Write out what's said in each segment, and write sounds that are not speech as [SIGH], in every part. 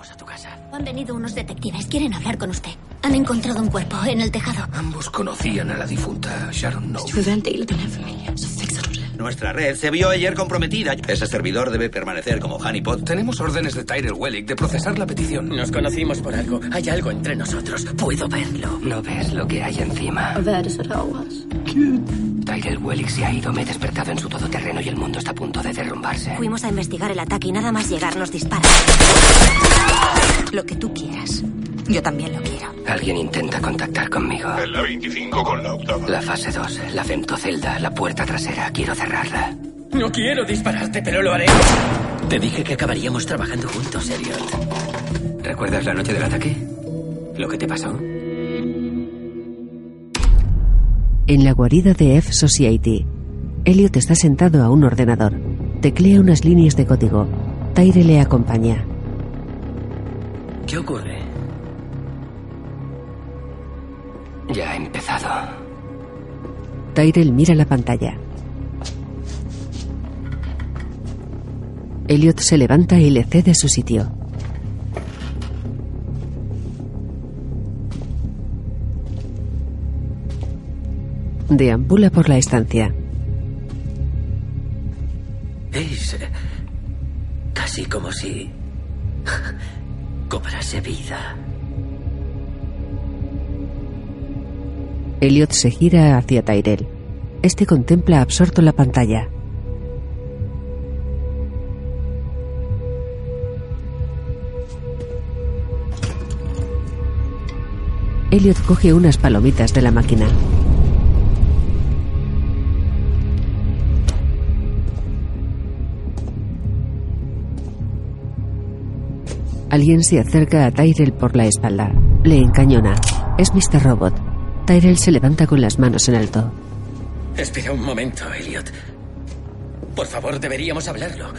Vamos a tu casa. Han venido unos detectives. Quieren hablar con usted. Han encontrado un cuerpo en el tejado. Ambos conocían a la difunta Sharon No. Nuestra red se vio ayer comprometida. Ese servidor debe permanecer como honeypot. Tenemos órdenes de Tyrell Wellick de procesar la petición. Nos conocimos por algo. Hay algo entre nosotros. Puedo verlo. No ves lo que hay encima. Tyrell Wellick se ha ido, me he despertado en su todoterreno y el mundo está a punto de derrumbarse. Fuimos a investigar el ataque y nada más llegar nos disparan. Lo que tú quieras. Yo también lo quiero. Alguien intenta contactar conmigo. En la 25 con la octava. La fase 2, la femtocelda, la puerta trasera. Quiero cerrarla. No quiero dispararte, pero lo haré. Te dije que acabaríamos trabajando juntos, Elliot. ¿Recuerdas la noche del ataque? ¿Lo que te pasó? En la guarida de F Society, Elliot está sentado a un ordenador. Teclea unas líneas de código. Tyre le acompaña. ¿Qué ocurre? Ya ha empezado. Tyrell mira la pantalla. Elliot se levanta y le cede su sitio. Deambula por la estancia. Es eh, casi como si [LAUGHS] cobrase vida. Elliot se gira hacia Tyrell. Este contempla absorto la pantalla. Elliot coge unas palomitas de la máquina. Alguien se acerca a Tyrell por la espalda. Le encañona. Es Mr. Robot. Tyrell se levanta con las manos en alto. Espera un momento, Elliot. Por favor, deberíamos hablarlo.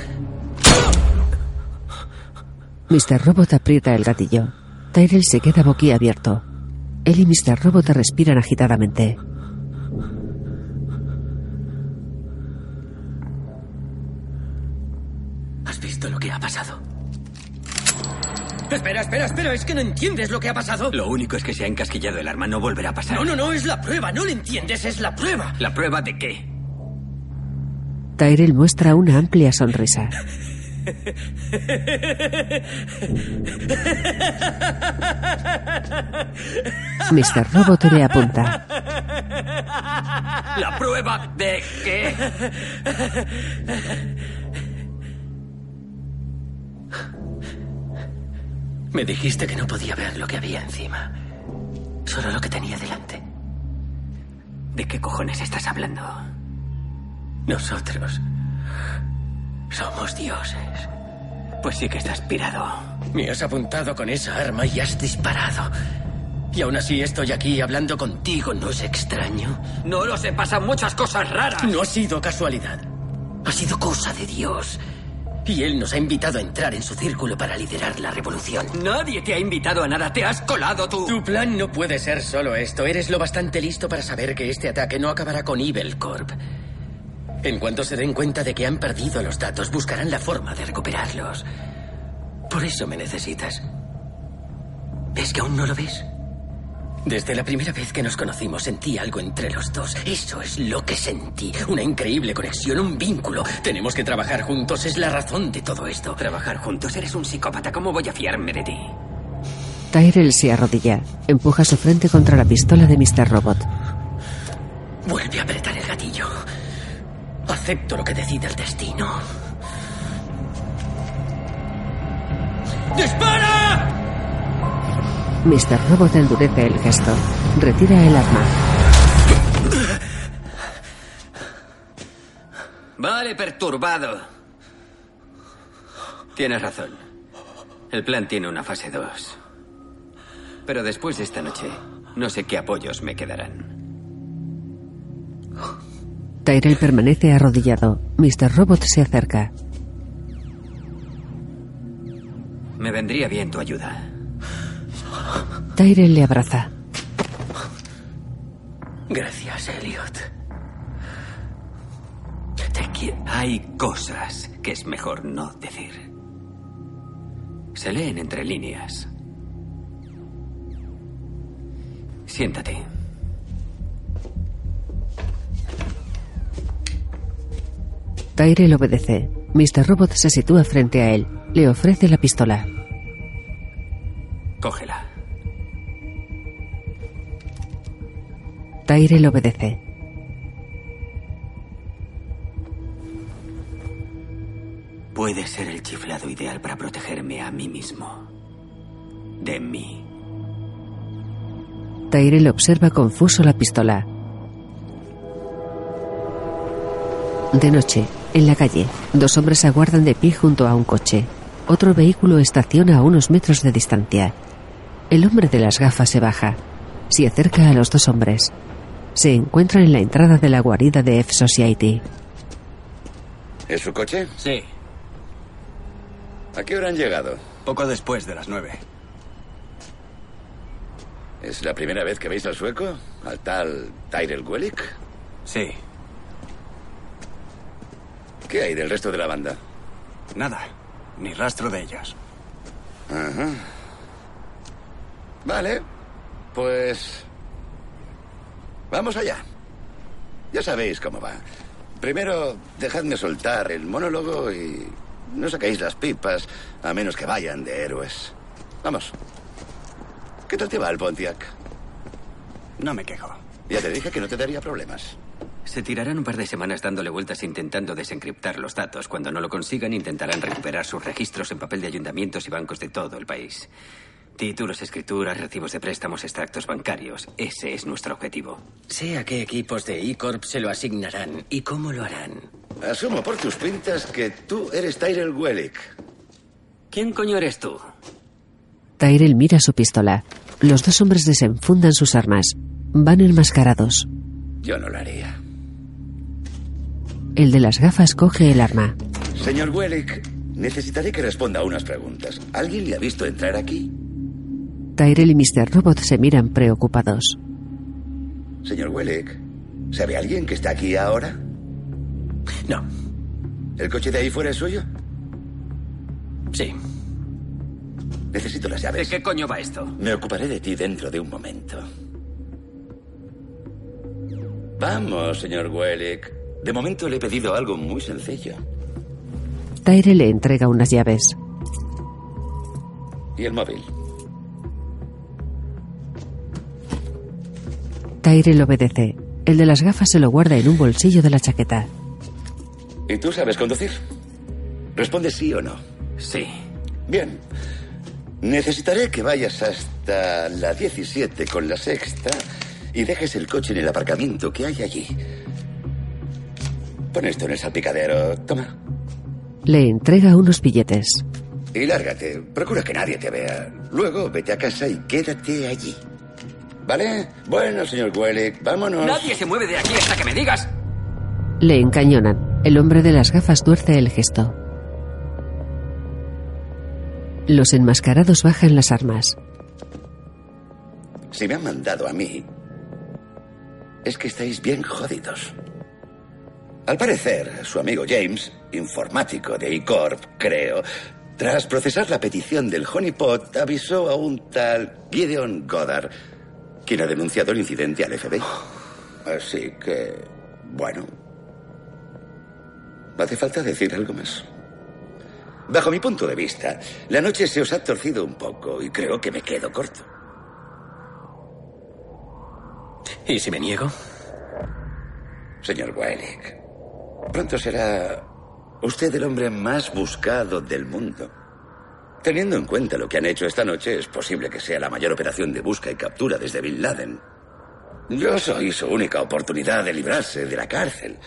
Mr. Robot aprieta el gatillo. Tyrell se queda boquiabierto. Él y Mr. Robot respiran agitadamente. Espera, espera, espera. Es que no entiendes lo que ha pasado. Lo único es que se ha encasquillado el arma. No volverá a pasar. No, no, no. Es la prueba. No lo entiendes. Es la prueba. ¿La prueba de qué? Tyrell muestra una amplia sonrisa. Mr. Robot le apunta. ¿La prueba de qué? Me dijiste que no podía ver lo que había encima. Solo lo que tenía delante. ¿De qué cojones estás hablando? Nosotros somos dioses. Pues sí que estás pirado. Me has apuntado con esa arma y has disparado. Y aún así estoy aquí hablando contigo, ¿no es extraño? No lo sé, pasan muchas cosas raras. No ha sido casualidad. Ha sido cosa de Dios. Y él nos ha invitado a entrar en su círculo para liderar la revolución. Nadie te ha invitado a nada, te has colado tú. Tu plan no puede ser solo esto. Eres lo bastante listo para saber que este ataque no acabará con Evil Corp. En cuanto se den cuenta de que han perdido los datos, buscarán la forma de recuperarlos. Por eso me necesitas. ¿Ves que aún no lo ves? Desde la primera vez que nos conocimos sentí algo entre los dos. Eso es lo que sentí. Una increíble conexión, un vínculo. Tenemos que trabajar juntos. Es la razón de todo esto. Trabajar juntos. Eres un psicópata. ¿Cómo voy a fiarme de ti? Tyrell se arrodilla. Empuja su frente contra la pistola de Mr. Robot. Vuelve a apretar el gatillo. Acepto lo que decida el destino. ¡Dispara! Mr. Robot endurece el gesto. Retira el arma. Vale, perturbado. Tienes razón. El plan tiene una fase 2. Pero después de esta noche, no sé qué apoyos me quedarán. Tyrell permanece arrodillado. Mr. Robot se acerca. Me vendría bien tu ayuda. Tyrell le abraza. Gracias, Elliot. Te quiero. Hay cosas que es mejor no decir. Se leen entre líneas. Siéntate. Tyrell obedece. Mr. Robot se sitúa frente a él. Le ofrece la pistola. Cógela. Tyrell obedece. Puede ser el chiflado ideal para protegerme a mí mismo. De mí. Tyrell observa confuso la pistola. De noche, en la calle, dos hombres aguardan de pie junto a un coche. Otro vehículo estaciona a unos metros de distancia. El hombre de las gafas se baja. Se acerca a los dos hombres. Se encuentra en la entrada de la guarida de F Society. ¿Es su coche? Sí, ¿A qué hora han llegado? poco después de las nueve. ¿Es la primera vez que veis al sueco? ¿Al tal Tyrell Wellick? Sí, ¿Qué hay del resto de la banda? nada. Ni rastro de ellos. Ajá. Vale, pues... Vamos allá. Ya sabéis cómo va. Primero, dejadme soltar el monólogo y no sacáis las pipas a menos que vayan de héroes. Vamos. ¿Qué tal te va el Pontiac? No me quejo. Ya te dije que no te daría problemas. Se tirarán un par de semanas dándole vueltas intentando desencriptar los datos. Cuando no lo consigan, intentarán recuperar sus registros en papel de ayuntamientos y bancos de todo el país. Títulos, escrituras, recibos de préstamos, extractos bancarios. Ese es nuestro objetivo. Sé a qué equipos de E-Corp se lo asignarán y cómo lo harán. Asumo por tus pintas que tú eres Tyrell Wellick. ¿Quién coño eres tú? Tyrell mira su pistola. Los dos hombres desenfundan sus armas. Van enmascarados. Yo no lo haría. El de las gafas coge el arma. Señor Wellick, necesitaré que responda a unas preguntas. ¿Alguien le ha visto entrar aquí? Tyrell y Mr. Robot se miran preocupados. Señor Wellick, ¿sabe alguien que está aquí ahora? No, ¿El coche de ahí fuera es suyo? sí. Necesito las ¿De llaves. qué coño va esto? Me ocuparé de ti dentro de un momento. Vamos, señor Wellick. De momento le he pedido algo muy sencillo. Tyrell le entrega unas llaves. ¿Y el móvil? Tyrell obedece. El de las gafas se lo guarda en un bolsillo de la chaqueta. ¿Y tú sabes conducir? Responde sí o no. Sí. Bien. Necesitaré que vayas hasta la 17 con la sexta y dejes el coche en el aparcamiento que hay allí. Pon esto en el salpicadero. Toma. Le entrega unos billetes. Y lárgate. Procura que nadie te vea. Luego vete a casa y quédate allí. ¿Vale? Bueno, señor Wellick, vámonos. Nadie se mueve de aquí hasta que me digas. Le encañonan. El hombre de las gafas tuerce el gesto. Los enmascarados bajan las armas. Si me han mandado a mí, es que estáis bien jodidos. Al parecer, su amigo James, informático de E-Corp, creo, tras procesar la petición del Honeypot, avisó a un tal Gideon Goddard, quien ha denunciado el incidente al FBI. Así que, bueno, hace falta decir algo más. Bajo mi punto de vista, la noche se os ha torcido un poco y creo que me quedo corto. ¿Y si me niego? Señor Wellick, pronto será usted el hombre más buscado del mundo. Teniendo en cuenta lo que han hecho esta noche, es posible que sea la mayor operación de busca y captura desde Bin Laden. Yo soy su única oportunidad de librarse de la cárcel.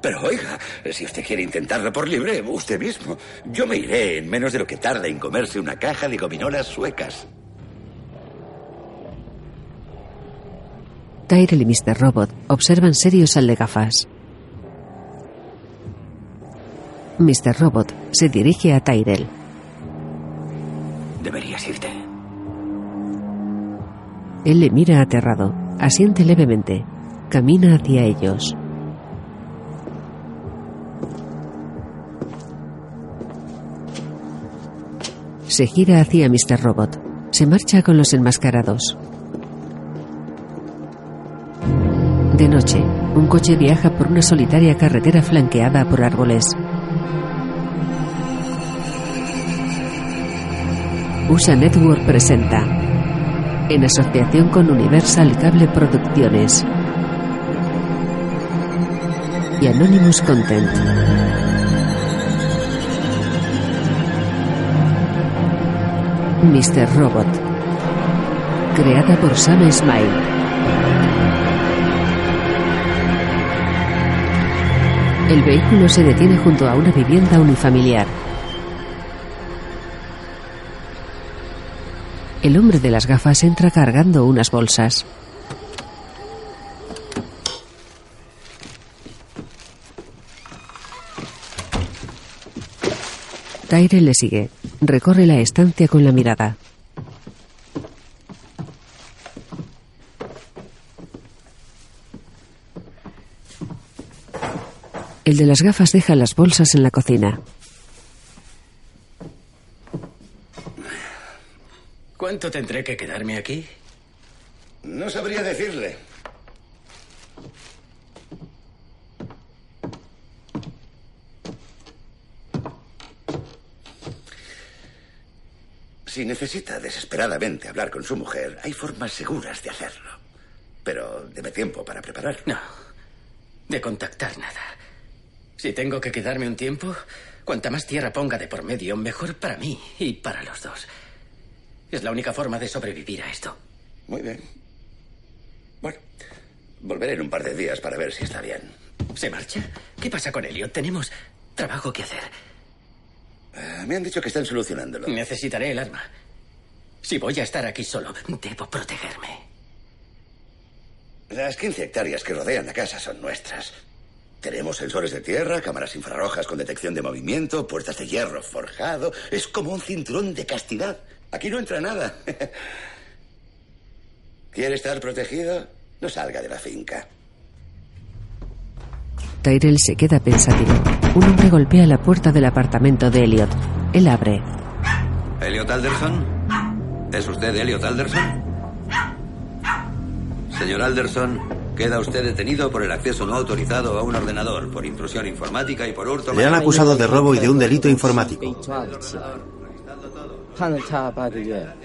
Pero oiga, si usted quiere intentarlo por libre, usted mismo. Yo me iré en menos de lo que tarda en comerse una caja de gominolas suecas. Tyrell y Mr. Robot observan serios al de. Mr. Robot se dirige a Tyrell. Deberías irte. Él le mira aterrado. Asiente levemente. Camina hacia ellos. Se gira hacia Mr. Robot. Se marcha con los enmascarados. De noche, un coche viaja por una solitaria carretera flanqueada por árboles. USA Network presenta, en asociación con Universal Cable Producciones y Anonymous Content. Mr. Robot. Creada por Sam Smile. El vehículo se detiene junto a una vivienda unifamiliar. El hombre de las gafas entra cargando unas bolsas. Tyre le sigue. Recorre la estancia con la mirada. El de las gafas deja las bolsas en la cocina. ¿Cuánto tendré que quedarme aquí? No sabría decirle. Si necesita desesperadamente hablar con su mujer, hay formas seguras de hacerlo. Pero debe tiempo para prepararlo. No. De contactar nada. Si tengo que quedarme un tiempo, cuanta más tierra ponga de por medio, mejor para mí y para los dos. Es la única forma de sobrevivir a esto. Muy bien. Bueno, volveré en un par de días para ver si está bien. ¿Se marcha? ¿Qué pasa con Elliot? Tenemos trabajo que hacer. Eh, me han dicho que están solucionándolo. Necesitaré el arma. Si voy a estar aquí solo, debo protegerme. Las 15 hectáreas que rodean la casa son nuestras. Tenemos sensores de tierra, cámaras infrarrojas con detección de movimiento, puertas de hierro forjado. Es como un cinturón de castidad. Aquí no entra nada. [LAUGHS] ¿Quiere estar protegido? No salga de la finca. Tyrell se queda pensativo. Un hombre golpea la puerta del apartamento de Elliot. Él abre. ¿Elliot Alderson? ¿Es usted Elliot Alderson? Señor Alderson, queda usted detenido por el acceso no autorizado a un ordenador, por intrusión informática y por hurto. Le han acusado de robo y de un delito informático.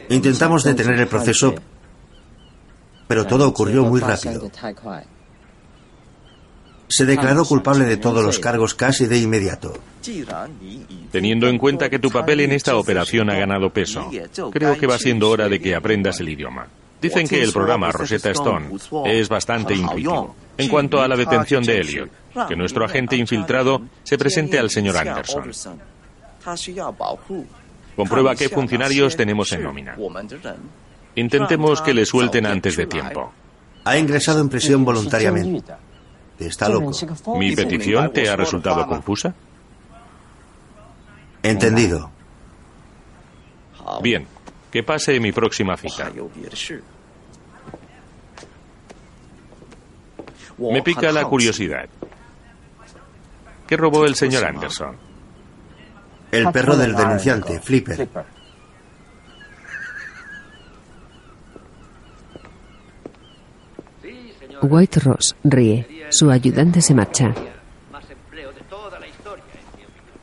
Intentamos detener el proceso, pero todo ocurrió muy rápido. Se declaró culpable de todos los cargos casi de inmediato. Teniendo en cuenta que tu papel en esta operación ha ganado peso, creo que va siendo hora de que aprendas el idioma. Dicen que el programa Rosetta Stone es bastante intuitivo. En cuanto a la detención de Elliot, que nuestro agente infiltrado se presente al señor Anderson. Comprueba qué funcionarios tenemos en nómina. Intentemos que le suelten antes de tiempo. Ha ingresado en prisión voluntariamente. Está loco. ¿Mi petición te ha resultado confusa? Entendido. Bien, que pase mi próxima cita. Me pica la curiosidad. ¿Qué robó el señor Anderson? El perro del denunciante, Flipper. White Ross ríe. Su ayudante se marcha.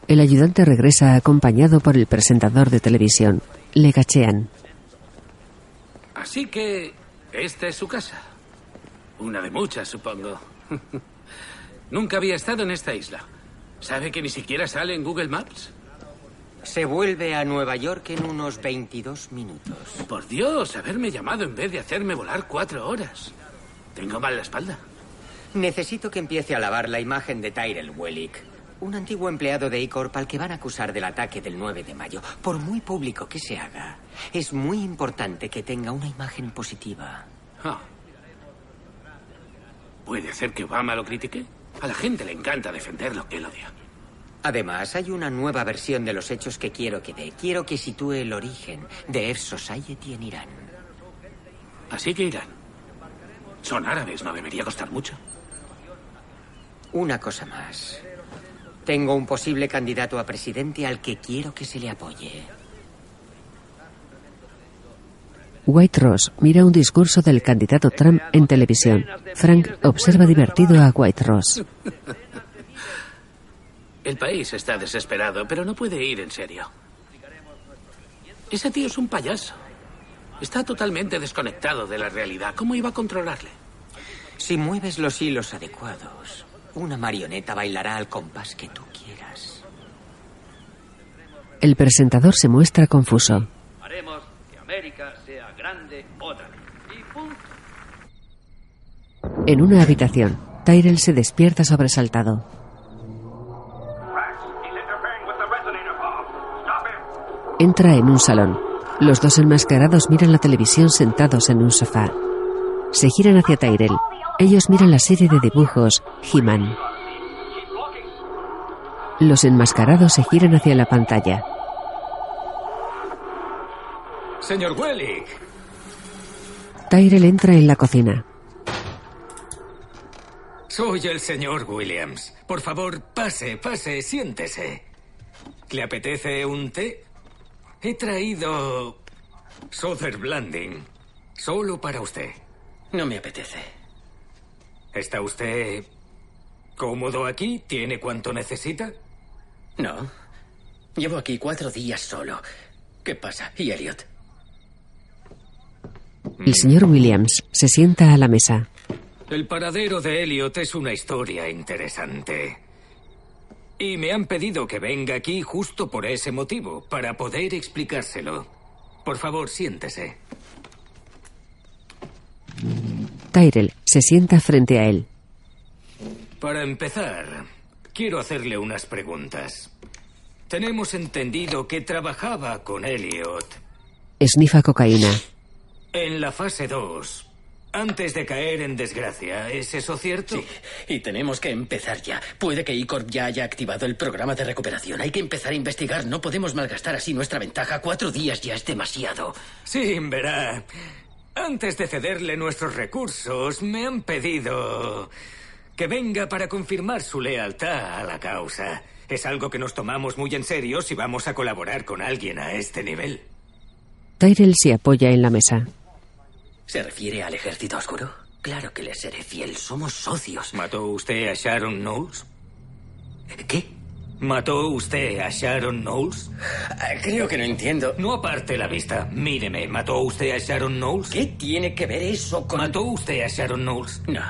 El ayudante regresa acompañado por el presentador de televisión. Le cachean. Así que esta es su casa. Una de muchas, supongo. [LAUGHS] Nunca había estado en esta isla. ¿Sabe que ni siquiera sale en Google Maps? Se vuelve a Nueva York en unos 22 minutos. Por Dios, haberme llamado en vez de hacerme volar cuatro horas. Tengo mal la espalda. Necesito que empiece a lavar la imagen de Tyrell Wellick. Un antiguo empleado de E-Corp al que van a acusar del ataque del 9 de mayo. Por muy público que se haga, es muy importante que tenga una imagen positiva. Ah. ¿Puede hacer que Obama lo critique? A la gente le encanta defender lo que él odia. Además, hay una nueva versión de los hechos que quiero que dé. Quiero que sitúe el origen de F Society en Irán. Así que Irán. Son árabes, no debería costar mucho. Una cosa más. Tengo un posible candidato a presidente al que quiero que se le apoye. White Ross mira un discurso del candidato Trump en televisión. Frank observa divertido a White Ross. [LAUGHS] El país está desesperado, pero no puede ir en serio. Ese tío es un payaso. Está totalmente desconectado de la realidad. ¿Cómo iba a controlarle? Si mueves los hilos adecuados, una marioneta bailará al compás que tú quieras. El presentador se muestra confuso. Haremos que América sea grande otra vez. Y punto. En una habitación, Tyrell se despierta sobresaltado. Entra en un salón. Los dos enmascarados miran la televisión sentados en un sofá. Se giran hacia Tyrell. Ellos miran la serie de dibujos He-Man. Los enmascarados se giran hacia la pantalla. Señor Wellick. Tyrell entra en la cocina. Soy el señor Williams. Por favor, pase, pase, siéntese. ¿Le apetece un té? He traído Souther Blanding. Solo para usted. No me apetece. ¿Está usted cómodo aquí? ¿Tiene cuanto necesita? No. Llevo aquí cuatro días solo. ¿Qué pasa? ¿Y Elliot? El señor Williams se sienta a la mesa. El paradero de Elliot es una historia interesante. Y me han pedido que venga aquí justo por ese motivo, para poder explicárselo. Por favor, siéntese. Tyrell se sienta frente a él. Para empezar, quiero hacerle unas preguntas. Tenemos entendido que trabajaba con Elliot Esnifa cocaína. en la fase 2, antes de caer en desgracia. ¿Es eso cierto? Sí, y tenemos que empezar ya. Puede que ICORP ya haya activado el programa de recuperación. Hay que empezar a investigar. No podemos malgastar así nuestra ventaja. Cuatro días ya es demasiado. Sí, verá. Antes de cederle nuestros recursos, me han pedido que venga para confirmar su lealtad a la causa. Es algo que nos tomamos muy en serio si vamos a colaborar con alguien a este nivel. Tyrell se apoya en la mesa. ¿Se refiere al ejército oscuro? Claro que le seré fiel. Somos socios. ¿Mató usted a Sharon Knowles? ¿Qué? ¿Mató usted a Sharon Knowles? Ah, Creo que no entiendo. No aparte la vista. Míreme, ¿mató usted a Sharon Knowles? ¿Qué tiene que ver eso con...? ¿Mató usted a Sharon Knowles? No.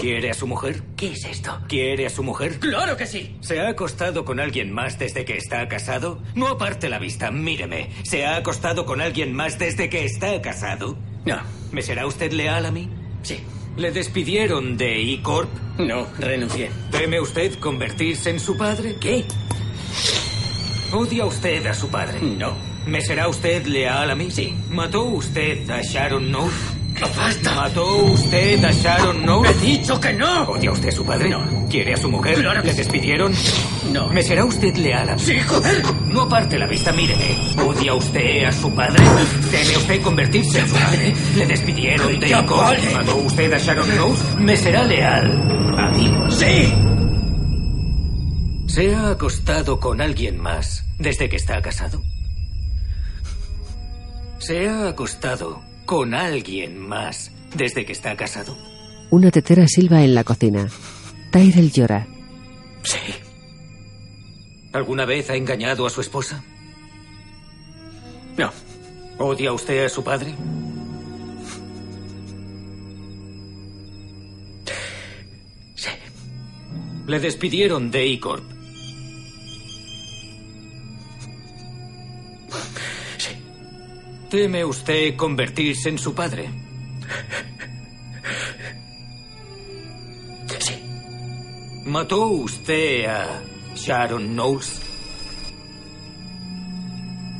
¿Quiere a su mujer? ¿Qué es esto? ¿Quiere a su mujer? ¡Claro que sí! ¿Se ha acostado con alguien más desde que está casado? No aparte la vista, míreme. ¿Se ha acostado con alguien más desde que está casado? No. ¿Me será usted leal a mí? Sí. ¿Le despidieron de E-Corp? No, renuncié. ¿Teme usted convertirse en su padre? ¿Qué? ¿Odia usted a su padre? No. ¿Me será usted leal a mí? Sí. ¿Mató usted a Sharon Knowles? ¡Basta! ¿Mató usted a Sharon Knowles? ¡He dicho que no! ¿Odia usted a su padre? No. ¿Quiere a su mujer? Claro que ¿Le despidieron? No. ¿Me será usted leal a mí? ¡Sí, joder! No aparte la vista, míreme. ¿Odia usted a su padre? ¿Teme usted convertirse en su padre? ¿Le despidieron de vale. ¿Mató usted a Sharon Knowles? ¿Me será leal a mí? ¡Sí! ¿Se ha acostado con alguien más desde que está casado? ¿Se ha acostado con alguien más desde que está casado? Una tetera silba en la cocina. Tyrell llora. Sí. ¿Alguna vez ha engañado a su esposa? No. ¿Odia usted a su padre? Sí. Le despidieron de E-Corp. ¿Teme usted convertirse en su padre? Sí. ¿Mató usted a Sharon Knowles?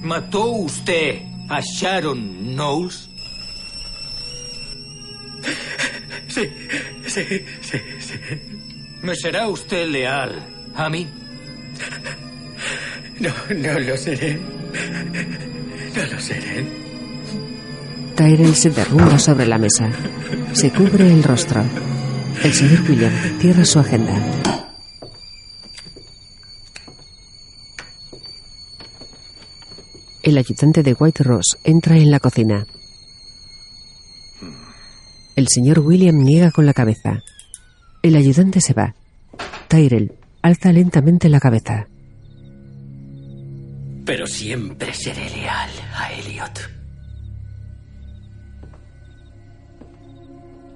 ¿Mató usted a Sharon Knowles? Sí. Sí. Sí. Sí. ¿Me será usted leal a mí? No, no lo seré. No lo seré. Tyrell se derrumba sobre la mesa. Se cubre el rostro. El señor William cierra su agenda. El ayudante de White Ross entra en la cocina. El señor William niega con la cabeza. El ayudante se va. Tyrell alza lentamente la cabeza. Pero siempre seré leal a Elliot.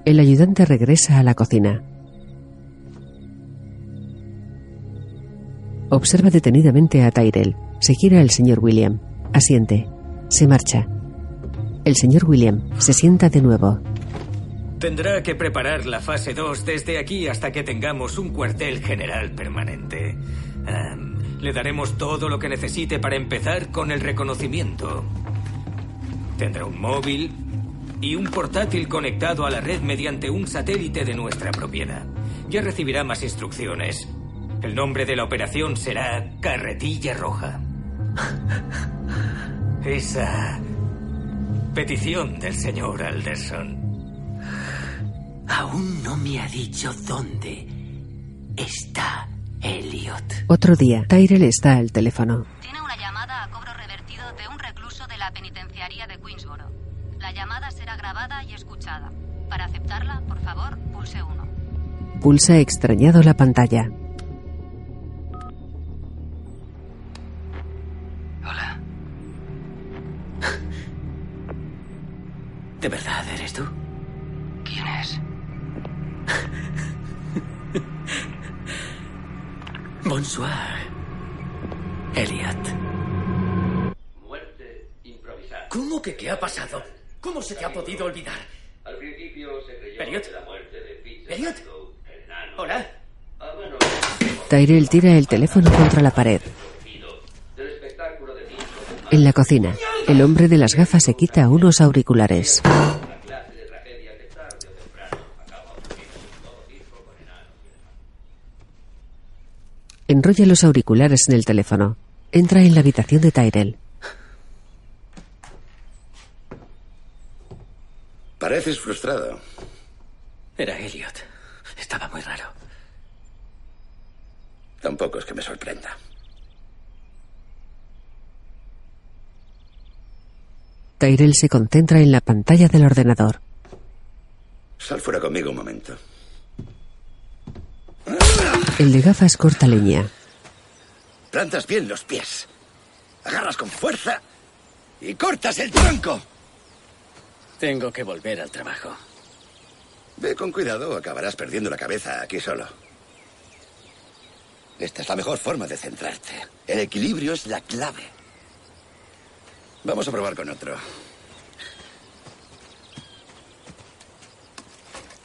El ayudante regresa a la cocina. Observa detenidamente a Tyrell. Se gira el señor William. Asiente. Se marcha. El señor William se sienta de nuevo. Tendrá que preparar la fase 2 desde aquí hasta que tengamos un cuartel general permanente. Le daremos todo lo que necesite para empezar con el reconocimiento. Tendrá un móvil y un portátil conectado a la red mediante un satélite de nuestra propiedad. Ya recibirá más instrucciones. El nombre de la operación será Carretilla Roja. [LAUGHS] Esa petición del señor Alderson. Aún no me ha dicho dónde está Elliot. Otro día, Tyrell está al teléfono. Pulsa extrañado la pantalla. Hola. [LAUGHS] ¿De verdad eres tú? ¿Quién es? [LAUGHS] Bonsoir. Elliot. Muerte improvisada. ¿Cómo que qué ha pasado? ¿Cómo se te ha podido olvidar? Al principio se creyó Elliot. que la muerte de Fitzgerald, Elliot. Hola. Tyrell tira el teléfono contra la pared. En la cocina, el hombre de las gafas se quita unos auriculares. Enrolla los auriculares en el teléfono. Entra en la habitación de Tyrell. Pareces frustrado. Era Elliot. Estaba muy raro. Tampoco es que me sorprenda. Tyrell se concentra en la pantalla del ordenador. Sal fuera conmigo un momento. El de gafas corta leña. Plantas bien los pies. Agarras con fuerza y cortas el tronco. Tengo que volver al trabajo. Ve con cuidado o acabarás perdiendo la cabeza aquí solo. Esta es la mejor forma de centrarte. El equilibrio es la clave. Vamos a probar con otro.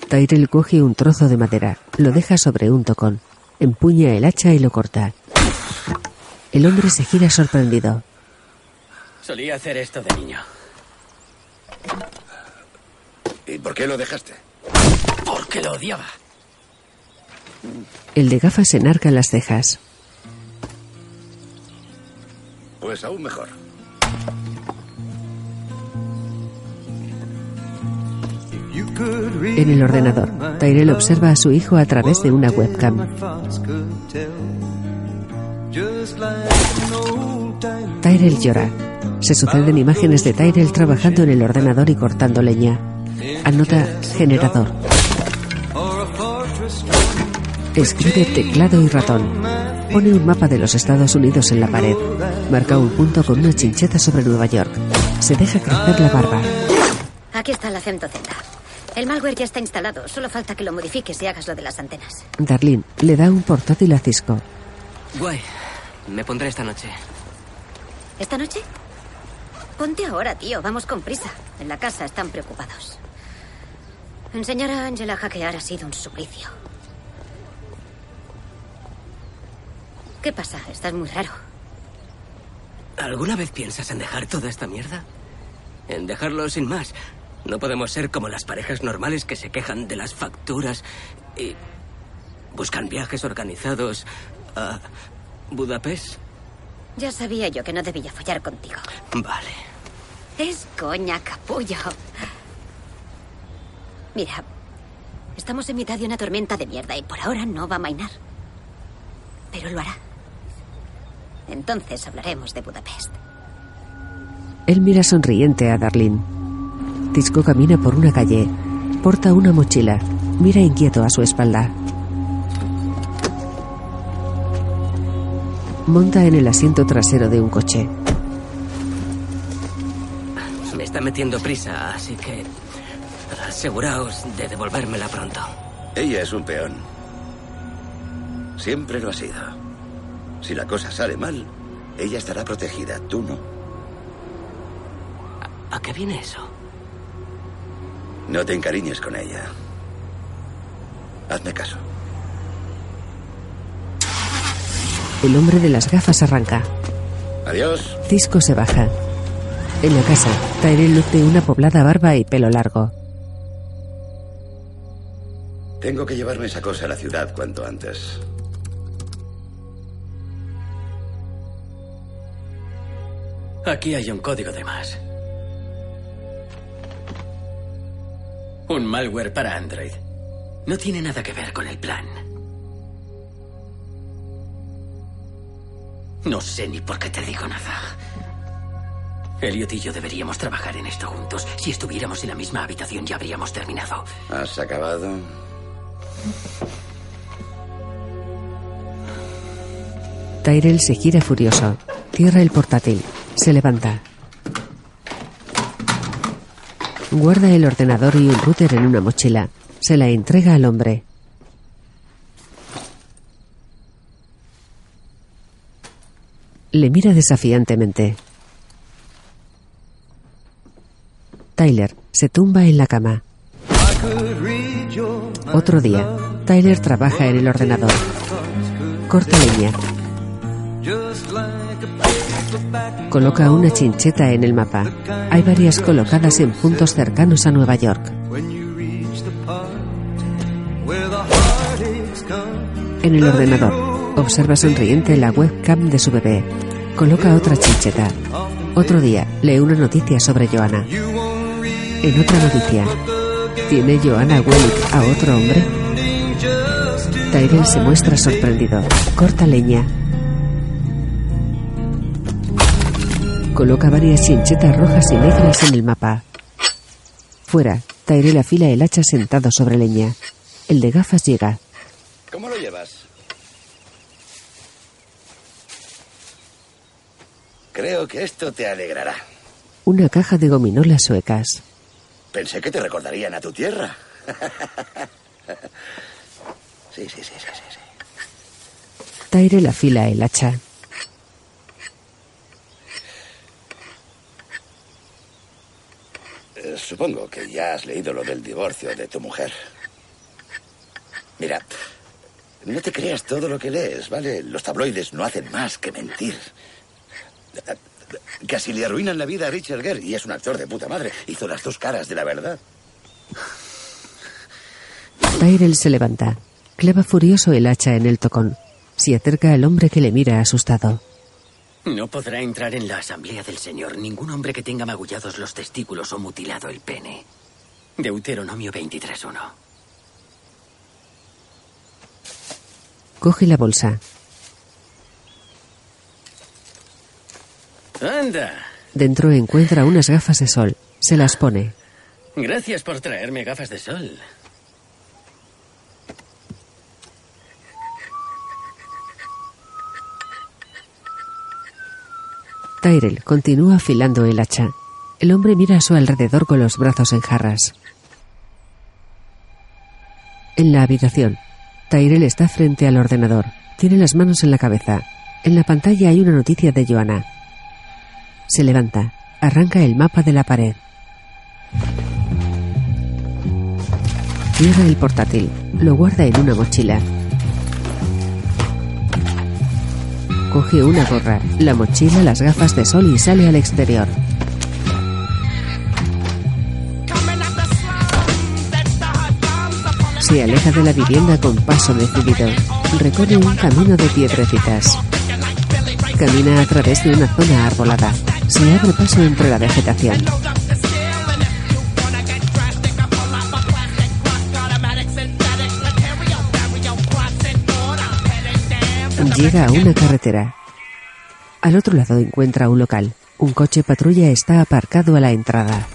Tyrell coge un trozo de madera, lo deja sobre un tocón, empuña el hacha y lo corta. El hombre se gira sorprendido. Solía hacer esto de niño. ¿Y por qué lo dejaste? Porque lo odiaba. El de gafas se enarca las cejas. Pues aún mejor. En el ordenador, Tyrell observa a su hijo a través de una webcam. Tyrell llora. Se suceden imágenes de Tyrell trabajando en el ordenador y cortando leña. Anota generador. Escribe teclado y ratón. Pone un mapa de los Estados Unidos en la pared. Marca un punto con una chincheta sobre Nueva York. Se deja crecer la barba. Aquí está la CemtoZ. El malware ya está instalado. Solo falta que lo modifiques y hagas lo de las antenas. Darlene le da un portátil a Cisco. Guay. Me pondré esta noche. ¿Esta noche? Ponte ahora, tío. Vamos con prisa. En la casa están preocupados. Enseñar a Angela a hackear ha sido un suplicio. ¿Qué pasa? Estás muy raro. ¿Alguna vez piensas en dejar toda esta mierda? En dejarlo sin más. No podemos ser como las parejas normales que se quejan de las facturas y buscan viajes organizados a Budapest. Ya sabía yo que no debía follar contigo. Vale. Es coña, capullo. Mira, estamos en mitad de una tormenta de mierda y por ahora no va a mainar. Pero lo hará. Entonces hablaremos de Budapest. Él mira sonriente a Darlene. Tisco camina por una calle. Porta una mochila. Mira inquieto a su espalda. Monta en el asiento trasero de un coche. Me está metiendo prisa, así que aseguraos de devolvérmela pronto. Ella es un peón. Siempre lo ha sido. Si la cosa sale mal, ella estará protegida, tú no. ¿A qué viene eso? No te encariñes con ella. Hazme caso. El hombre de las gafas arranca. Adiós. Cisco se baja. En la casa, Tyrell luce una poblada barba y pelo largo. Tengo que llevarme esa cosa a la ciudad cuanto antes. Aquí hay un código de más. Un malware para Android. No tiene nada que ver con el plan. No sé ni por qué te digo nada. Elliot y yo deberíamos trabajar en esto juntos. Si estuviéramos en la misma habitación ya habríamos terminado. ¿Has acabado? Tyrell se gira furioso. Cierra el portátil. Se levanta. Guarda el ordenador y un router en una mochila. Se la entrega al hombre. Le mira desafiantemente. Tyler se tumba en la cama. Otro día, Tyler trabaja en el ordenador. Corta leña. Coloca una chincheta en el mapa. Hay varias colocadas en puntos cercanos a Nueva York. En el ordenador, observa sonriente la webcam de su bebé. Coloca otra chincheta. Otro día, lee una noticia sobre Joanna. En otra noticia, ¿tiene Joanna Wellick a otro hombre? Tyrell se muestra sorprendido. Corta leña. Coloca varias chinchetas rojas y negras en el mapa. Fuera, Tyrell afila el hacha sentado sobre leña. El de gafas llega. ¿Cómo lo llevas? Creo que esto te alegrará. Una caja de gominolas suecas. Pensé que te recordarían a tu tierra. [LAUGHS] sí, sí, sí, sí, sí. Tyrell afila el hacha. Supongo que ya has leído lo del divorcio de tu mujer. Mira, no te creas todo lo que lees, ¿vale? Los tabloides no hacen más que mentir. Casi le arruinan la vida a Richard Gere y es un actor de puta madre. Hizo las dos caras de la verdad. Tyrell se levanta. Clava furioso el hacha en el tocón. Se acerca al hombre que le mira asustado. No podrá entrar en la asamblea del Señor ningún hombre que tenga magullados los testículos o mutilado el pene. Deuteronomio 23.1. Coge la bolsa. Anda. Dentro encuentra unas gafas de sol. Se las pone. Gracias por traerme gafas de sol. Tyrell continúa afilando el hacha. El hombre mira a su alrededor con los brazos en jarras. En la habitación, Tyrell está frente al ordenador. Tiene las manos en la cabeza. En la pantalla hay una noticia de Joanna. Se levanta. Arranca el mapa de la pared. Cierra el portátil. Lo guarda en una mochila. Coge una gorra, la mochila, las gafas de sol y sale al exterior. Se aleja de la vivienda con paso decidido. Recorre un camino de piedrecitas. Camina a través de una zona arbolada. Se abre paso entre la vegetación. Llega a una carretera. Al otro lado encuentra un local. Un coche patrulla está aparcado a la entrada.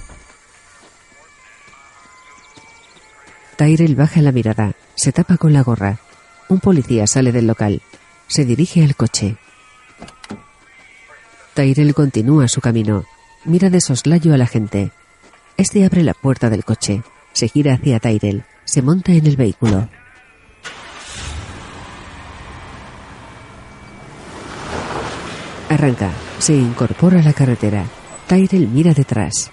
Tyrell baja la mirada, se tapa con la gorra. Un policía sale del local. Se dirige al coche. Tyrell continúa su camino. Mira de soslayo a la gente. Este abre la puerta del coche. Se gira hacia Tyrell. Se monta en el vehículo. Arranca. Se incorpora a la carretera. Tyrell mira detrás.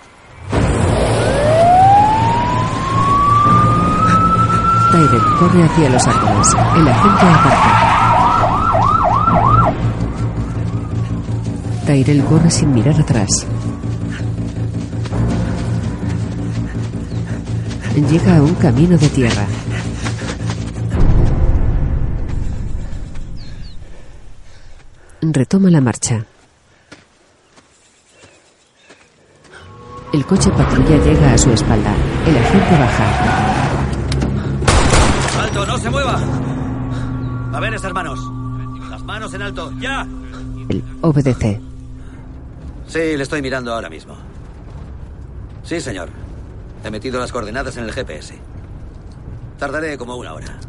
Tyrell corre hacia los árboles. El agente aparta. Tyrell corre sin mirar atrás. Llega a un camino de tierra. Retoma la marcha. El coche patrulla llega a su espalda. El agente baja. ¡Alto, no se mueva! A ver, hermanos. Las manos en alto, ya. Él obedece. Sí, le estoy mirando ahora mismo. Sí, señor. He metido las coordenadas en el GPS. Tardaré como una hora.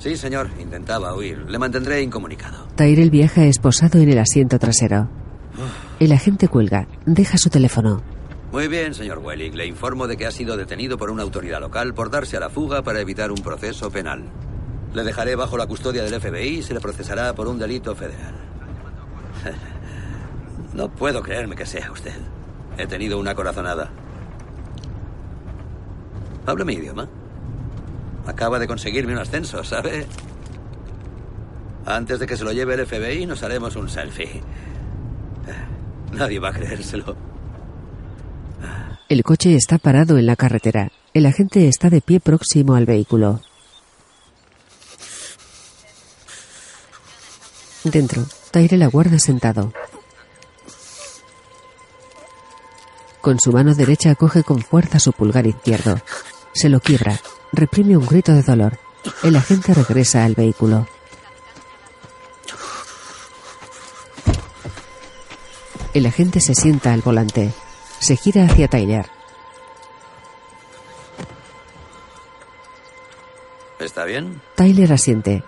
Sí, señor. Intentaba huir. Le mantendré incomunicado. Tyrell viaja esposado en el asiento trasero. El agente cuelga. Deja su teléfono. Muy bien, señor Welling. Le informo de que ha sido detenido por una autoridad local por darse a la fuga para evitar un proceso penal. Le dejaré bajo la custodia del FBI y se le procesará por un delito federal. [LAUGHS] No puedo creerme que sea usted. He tenido una corazonada. Habla mi idioma. Acaba de conseguirme un ascenso, ¿sabe? Antes de que se lo lleve el FBI nos haremos un selfie. Nadie va a creérselo. El coche está parado en la carretera. El agente está de pie próximo al vehículo. Dentro, Tyrell aguarda sentado. Con su mano derecha coge con fuerza su pulgar izquierdo. Se lo quiebra. Reprime un grito de dolor. El agente regresa al vehículo. El agente se sienta al volante. Se gira hacia Tyler. ¿Está bien? Tyler asiente.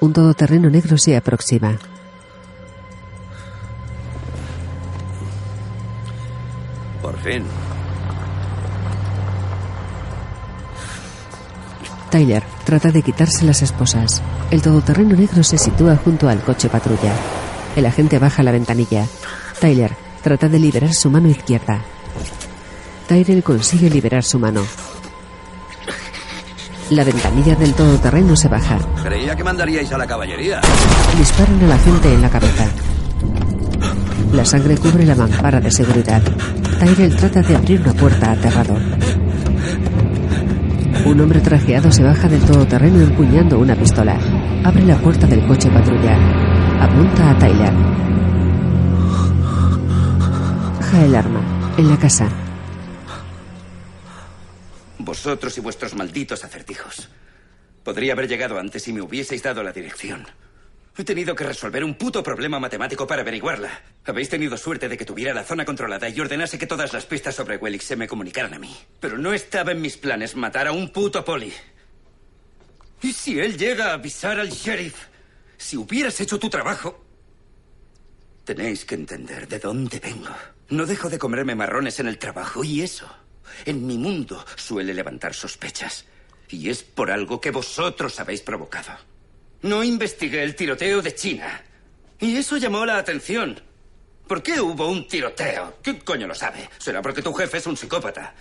Un todoterreno negro se aproxima. Por fin. Tyler trata de quitarse las esposas. El todoterreno negro se sitúa junto al coche patrulla. El agente baja la ventanilla. Tyler trata de liberar su mano izquierda. Tyrell consigue liberar su mano. La ventanilla del todoterreno se baja. Creía que mandaríais a la caballería. Disparan al agente en la cabeza. La sangre cubre la mampara de seguridad. Tyrell trata de abrir una puerta aterrado. Un hombre trajeado se baja del todoterreno empuñando una pistola. Abre la puerta del coche patrulla. Apunta a Tyler. Baja el arma. En la casa. Vosotros y vuestros malditos acertijos. Podría haber llegado antes si me hubieseis dado la dirección. He tenido que resolver un puto problema matemático para averiguarla. Habéis tenido suerte de que tuviera la zona controlada y ordenase que todas las pistas sobre Wellick se me comunicaran a mí. Pero no estaba en mis planes matar a un puto poli. ¿Y si él llega a avisar al sheriff? Si hubieras hecho tu trabajo. Tenéis que entender de dónde vengo. No dejo de comerme marrones en el trabajo y eso, en mi mundo, suele levantar sospechas. Y es por algo que vosotros habéis provocado. No investigué el tiroteo de China. Y eso llamó la atención. ¿Por qué hubo un tiroteo? ¿Qué coño lo sabe? Será porque tu jefe es un psicópata.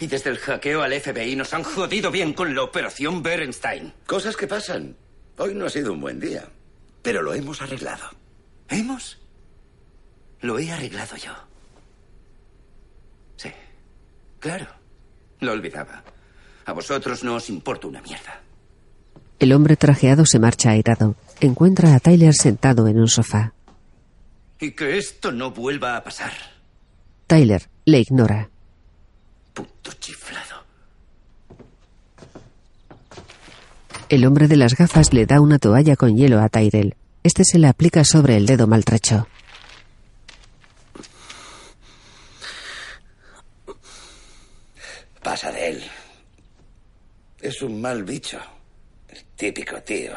Y desde el hackeo al FBI nos han jodido bien con la operación Berenstein. Cosas que pasan. Hoy no ha sido un buen día. Pero lo hemos arreglado. ¿Hemos? Lo he arreglado yo. Sí. Claro. Lo olvidaba. A vosotros no os importa una mierda. El hombre trajeado se marcha airado. Encuentra a Tyler sentado en un sofá. Y que esto no vuelva a pasar. Tyler le ignora. Punto chiflado. El hombre de las gafas le da una toalla con hielo a Tyrell. Este se la aplica sobre el dedo maltrecho. Pasa de él. Es un mal bicho. Típico tío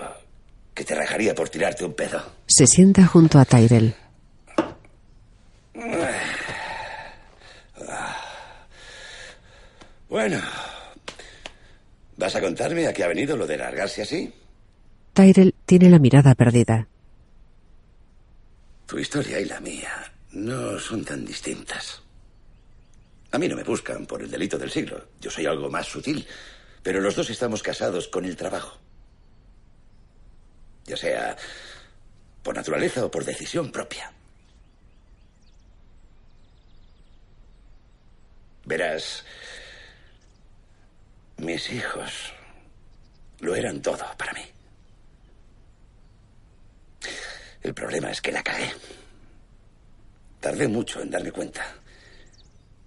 que te rajaría por tirarte un pedo. Se sienta junto a Tyrell. Bueno, ¿vas a contarme a qué ha venido lo de largarse así? Tyrell tiene la mirada perdida. Tu historia y la mía no son tan distintas. A mí no me buscan por el delito del siglo. Yo soy algo más sutil. Pero los dos estamos casados con el trabajo. Ya sea por naturaleza o por decisión propia. Verás, mis hijos lo eran todo para mí. El problema es que la cagué. Tardé mucho en darme cuenta.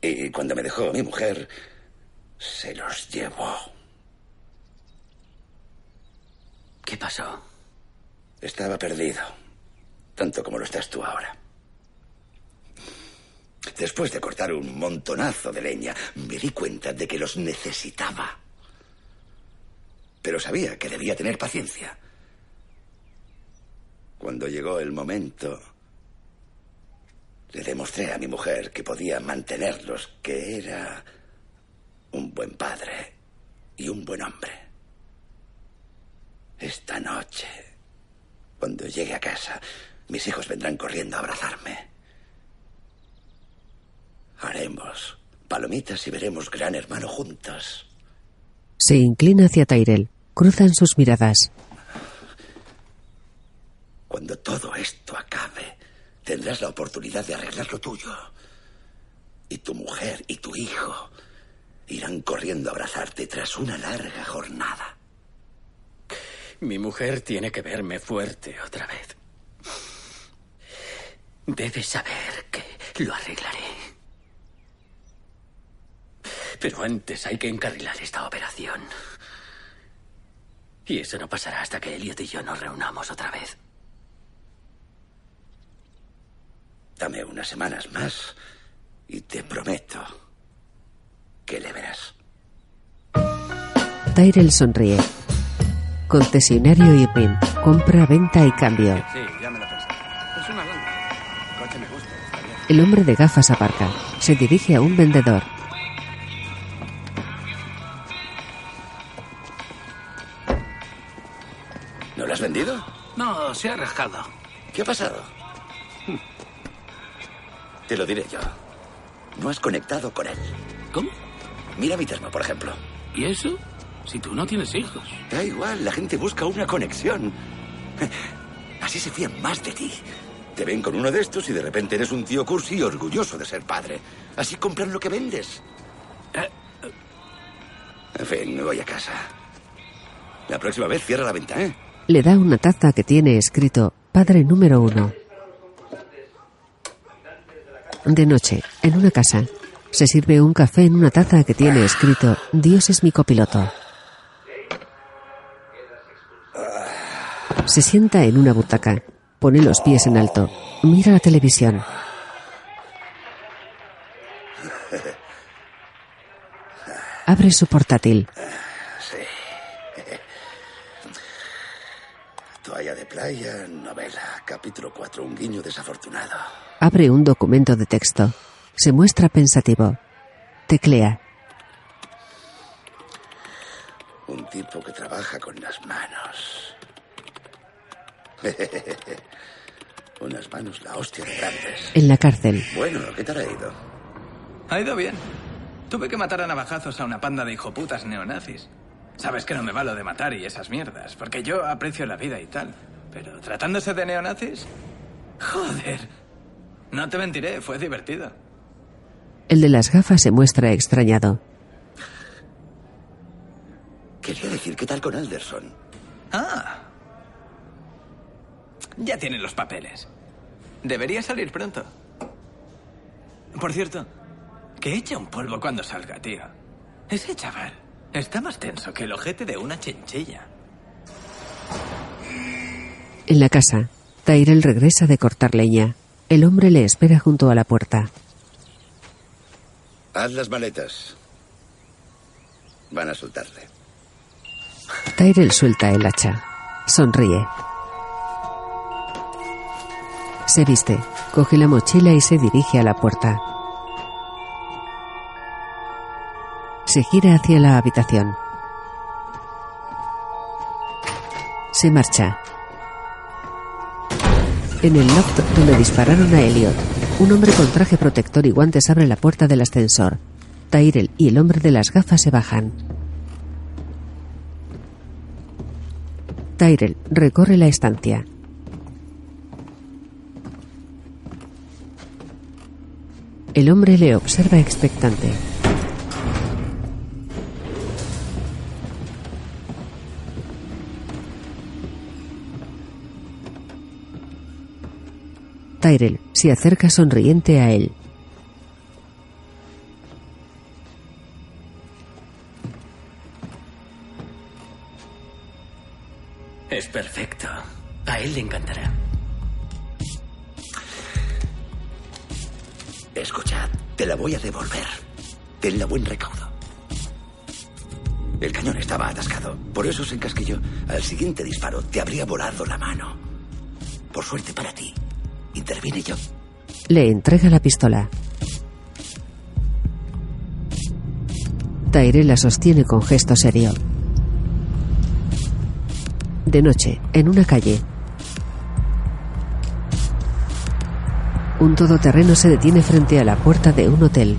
Y cuando me dejó mi mujer, se los llevó. ¿Qué pasó? Estaba perdido, tanto como lo estás tú ahora. Después de cortar un montonazo de leña, me di cuenta de que los necesitaba. Pero sabía que debía tener paciencia. Cuando llegó el momento, le demostré a mi mujer que podía mantenerlos, que era un buen padre y un buen hombre. Esta noche, cuando llegue a casa, mis hijos vendrán corriendo a abrazarme. Haremos palomitas y veremos Gran Hermano juntos. Se inclina hacia Tyrell. Cruzan sus miradas. Cuando todo esto acabe, tendrás la oportunidad de arreglar lo tuyo. Y tu mujer y tu hijo irán corriendo a abrazarte tras una larga jornada. Mi mujer tiene que verme fuerte otra vez. Debes saber que lo arreglaré. Pero antes hay que encarrilar esta operación. Y eso no pasará hasta que Elliot y yo nos reunamos otra vez. Dame unas semanas más y te prometo que le verás. Tyrell sonríe. Concesionario Irving. Compra, venta y cambio. Sí, ya me lo pensé. Es una coche me gusta. El hombre de gafas aparca. Se dirige a un vendedor. ¿No lo has vendido? No, se ha rascado. ¿Qué ha pasado? Te lo diré yo. No has conectado con él. ¿Cómo? Mira mi termo, por ejemplo. ¿Y eso? Si tú no tienes hijos. Da igual, la gente busca una conexión. Así se fían más de ti. Te ven con uno de estos y de repente eres un tío cursi y orgulloso de ser padre. Así compran lo que vendes. En fin, me voy a casa. La próxima vez cierra la venta, ¿eh? Le da una taza que tiene escrito Padre número uno. De noche, en una casa, se sirve un café en una taza que tiene escrito Dios es mi copiloto. Se sienta en una butaca, pone los pies en alto, mira la televisión. Abre su portátil. Toalla de playa, novela, capítulo 4, un guiño desafortunado. Abre un documento de texto. Se muestra pensativo. Teclea. Un tipo que trabaja con las manos. Unas manos la hostia de grandes. En la cárcel. Bueno, ¿qué tal ha ido? Ha ido bien. Tuve que matar a navajazos a una panda de hijoputas neonazis. Sabes que no me va lo de matar y esas mierdas, porque yo aprecio la vida y tal. Pero tratándose de neonazis... Joder. No te mentiré, fue divertido. El de las gafas se muestra extrañado. Quería decir, ¿qué tal con Alderson? Ah. Ya tienen los papeles. Debería salir pronto. Por cierto, que eche un polvo cuando salga, tío. Ese chaval está más tenso que el ojete de una chinchilla. En la casa, Tyrell regresa de cortar leña. El hombre le espera junto a la puerta. Haz las maletas. Van a soltarle. Tyrell suelta el hacha. Sonríe. Se viste, coge la mochila y se dirige a la puerta. Se gira hacia la habitación. Se marcha. En el loft donde dispararon a Elliot, un hombre con traje protector y guantes abre la puerta del ascensor. Tyrell y el hombre de las gafas se bajan. Tyrell recorre la estancia. El hombre le observa expectante. Tyrell se acerca sonriente a él. Es perfecto. A él le encantará. Escuchad, te la voy a devolver. Tenla buen recaudo. El cañón estaba atascado, por eso se encasquilló. Al siguiente disparo te habría volado la mano. Por suerte para ti, intervine yo. Le entrega la pistola. Tyrell la sostiene con gesto serio. De noche, en una calle. Un todoterreno se detiene frente a la puerta de un hotel.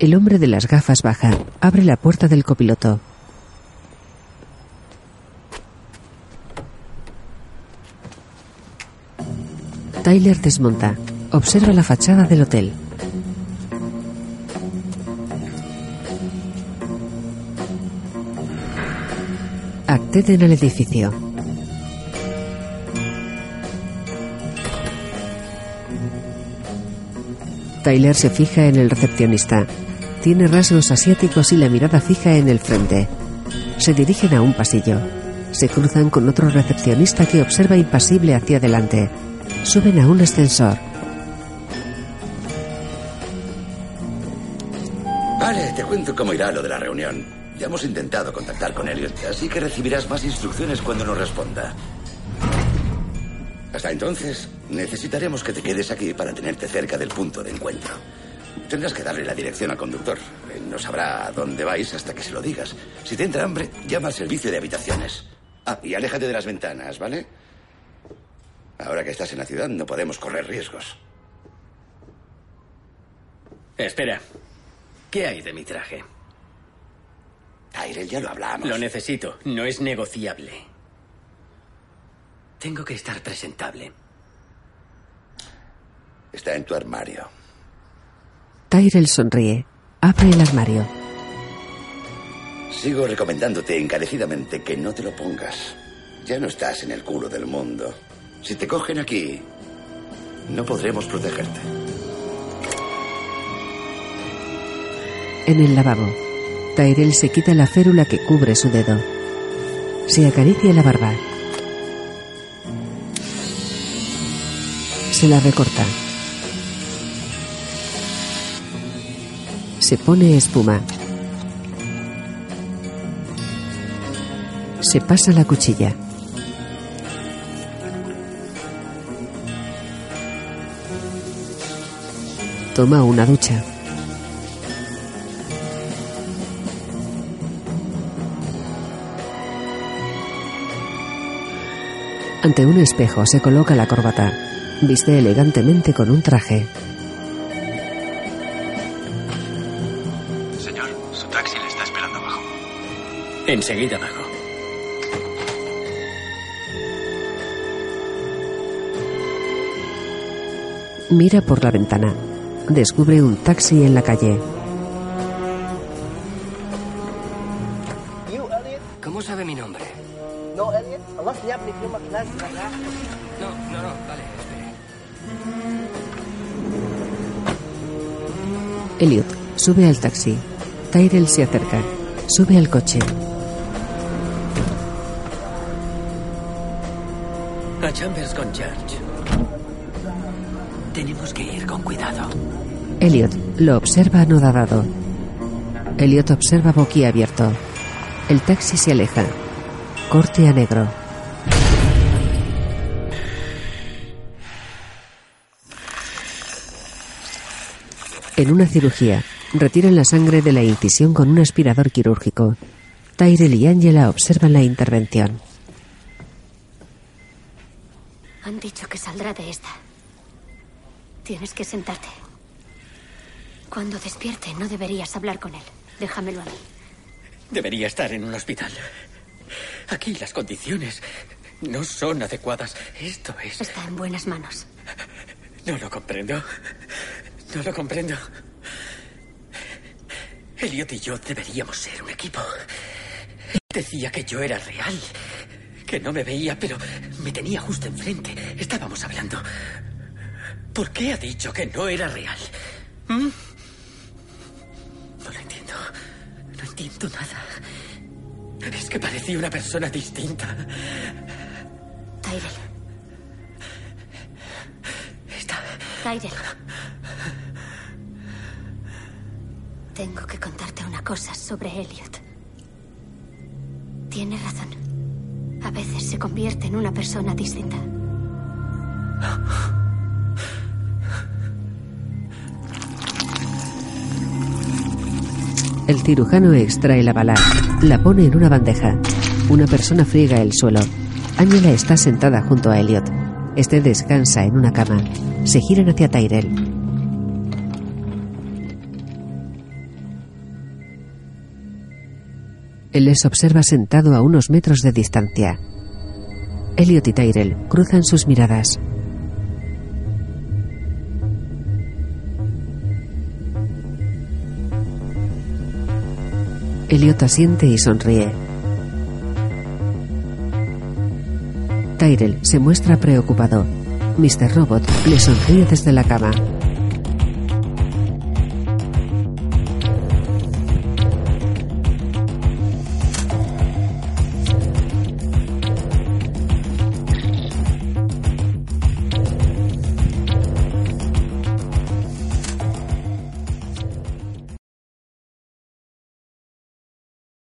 El hombre de las gafas baja, abre la puerta del copiloto. Tyler desmonta. Observa la fachada del hotel. Acceden al edificio. Tyler se fija en el recepcionista. Tiene rasgos asiáticos y la mirada fija en el frente. Se dirigen a un pasillo. Se cruzan con otro recepcionista que observa impasible hacia adelante. Suben a un ascensor. Vale, te cuento cómo irá lo de la reunión. Ya hemos intentado contactar con Elliot, así que recibirás más instrucciones cuando nos responda. Hasta entonces, necesitaremos que te quedes aquí para tenerte cerca del punto de encuentro. Tendrás que darle la dirección al conductor. Él no sabrá a dónde vais hasta que se lo digas. Si te entra hambre, llama al servicio de habitaciones. Ah, y aléjate de las ventanas, ¿vale? Ahora que estás en la ciudad, no podemos correr riesgos. Espera. ¿Qué hay de mi traje? Tyrell, ya lo hablamos. Lo necesito. No es negociable. Tengo que estar presentable. Está en tu armario. Tyrell sonríe. Abre el armario. Sigo recomendándote encarecidamente que no te lo pongas. Ya no estás en el culo del mundo. Si te cogen aquí, no podremos protegerte. En el lavabo, Tyrell se quita la férula que cubre su dedo. Se acaricia la barba. Se la recorta. Se pone espuma. Se pasa la cuchilla. Toma una ducha. Ante un espejo se coloca la corbata. Viste elegantemente con un traje. Señor, su taxi le está esperando abajo. Enseguida bajo. Mira por la ventana. Descubre un taxi en la calle. ¿Cómo sabe mi nombre? No, Elliot, Allah siap nih film kelas ya. No, no, no, vale, espere. Elliot sube al taxi. Tyrell se acerca. Sube al coche. A Chambers con George. Tenemos que ir con cuidado. Elliot lo observa anodadado. Elliot observa boquiabierto. El taxi se aleja. Corte a negro. En una cirugía, retiran la sangre de la incisión con un aspirador quirúrgico. Tyrell y Angela observan la intervención. Han dicho que saldrá de esta. Tienes que sentarte. Cuando despierte, no deberías hablar con él. Déjamelo a mí. Debería estar en un hospital. Aquí las condiciones no son adecuadas. Esto es... Está en buenas manos. No lo comprendo. No lo comprendo. Elliot y yo deberíamos ser un equipo. Decía que yo era real, que no me veía, pero me tenía justo enfrente. Estábamos hablando. ¿Por qué ha dicho que no era real? ¿Mm? No lo entiendo. No entiendo nada. Es que parecía una persona distinta. Tyrell. Está. Tyrell. Tengo que contarte una cosa sobre Elliot. Tiene razón. A veces se convierte en una persona distinta. El cirujano extrae la bala, la pone en una bandeja. Una persona friega el suelo. Angela está sentada junto a Elliot. Este descansa en una cama. Se giran hacia Tyrell. Él les observa sentado a unos metros de distancia. Elliot y Tyrell cruzan sus miradas. Elliot asiente y sonríe. Tyrell se muestra preocupado. Mr. Robot le sonríe desde la cama.